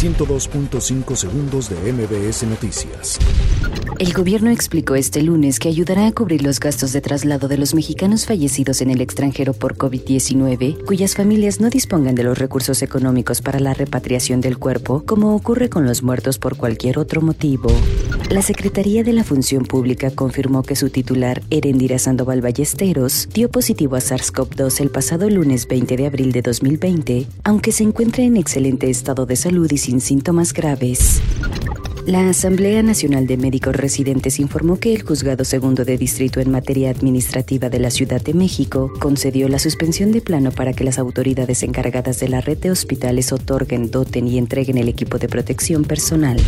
102.5 segundos de MBS Noticias. El gobierno explicó este lunes que ayudará a cubrir los gastos de traslado de los mexicanos fallecidos en el extranjero por COVID-19, cuyas familias no dispongan de los recursos económicos para la repatriación del cuerpo, como ocurre con los muertos por cualquier otro motivo. La Secretaría de la Función Pública confirmó que su titular, Erendira Sandoval Ballesteros, dio positivo a SARS-CoV-2 el pasado lunes 20 de abril de 2020, aunque se encuentra en excelente estado de salud y sin síntomas graves. La Asamblea Nacional de Médicos Residentes informó que el Juzgado Segundo de Distrito en materia administrativa de la Ciudad de México concedió la suspensión de plano para que las autoridades encargadas de la red de hospitales otorguen, doten y entreguen el equipo de protección personal.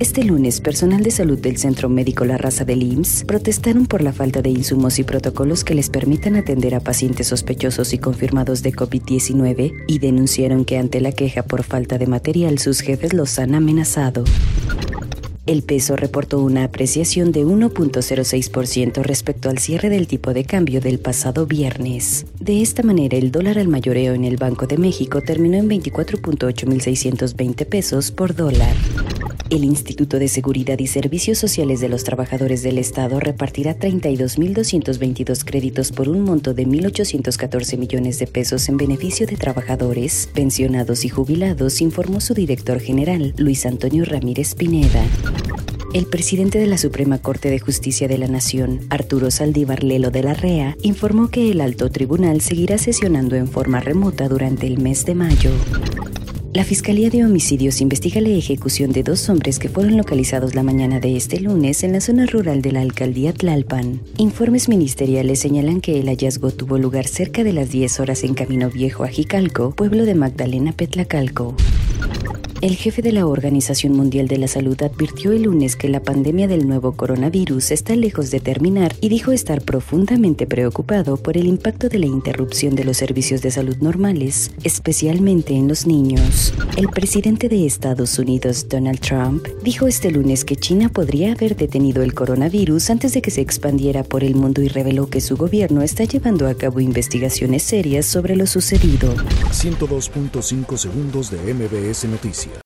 Este lunes, personal de salud del Centro Médico La Raza del IMSS protestaron por la falta de insumos y protocolos que les permitan atender a pacientes sospechosos y confirmados de COVID-19 y denunciaron que ante la queja por falta de material sus jefes los han amenazado. El peso reportó una apreciación de 1.06% respecto al cierre del tipo de cambio del pasado viernes. De esta manera, el dólar al mayoreo en el Banco de México terminó en 24.8620 pesos por dólar. El Instituto de Seguridad y Servicios Sociales de los Trabajadores del Estado repartirá 32.222 créditos por un monto de 1.814 millones de pesos en beneficio de trabajadores, pensionados y jubilados, informó su director general, Luis Antonio Ramírez Pineda. El presidente de la Suprema Corte de Justicia de la Nación, Arturo Saldívar Lelo de la REA, informó que el alto tribunal seguirá sesionando en forma remota durante el mes de mayo. La Fiscalía de Homicidios investiga la ejecución de dos hombres que fueron localizados la mañana de este lunes en la zona rural de la alcaldía Tlalpan. Informes ministeriales señalan que el hallazgo tuvo lugar cerca de las 10 horas en Camino Viejo a Jicalco, pueblo de Magdalena Petlacalco. El jefe de la Organización Mundial de la Salud advirtió el lunes que la pandemia del nuevo coronavirus está lejos de terminar y dijo estar profundamente preocupado por el impacto de la interrupción de los servicios de salud normales, especialmente en los niños. El presidente de Estados Unidos, Donald Trump, dijo este lunes que China podría haber detenido el coronavirus antes de que se expandiera por el mundo y reveló que su gobierno está llevando a cabo investigaciones serias sobre lo sucedido. 102.5 segundos de MBS Noticias.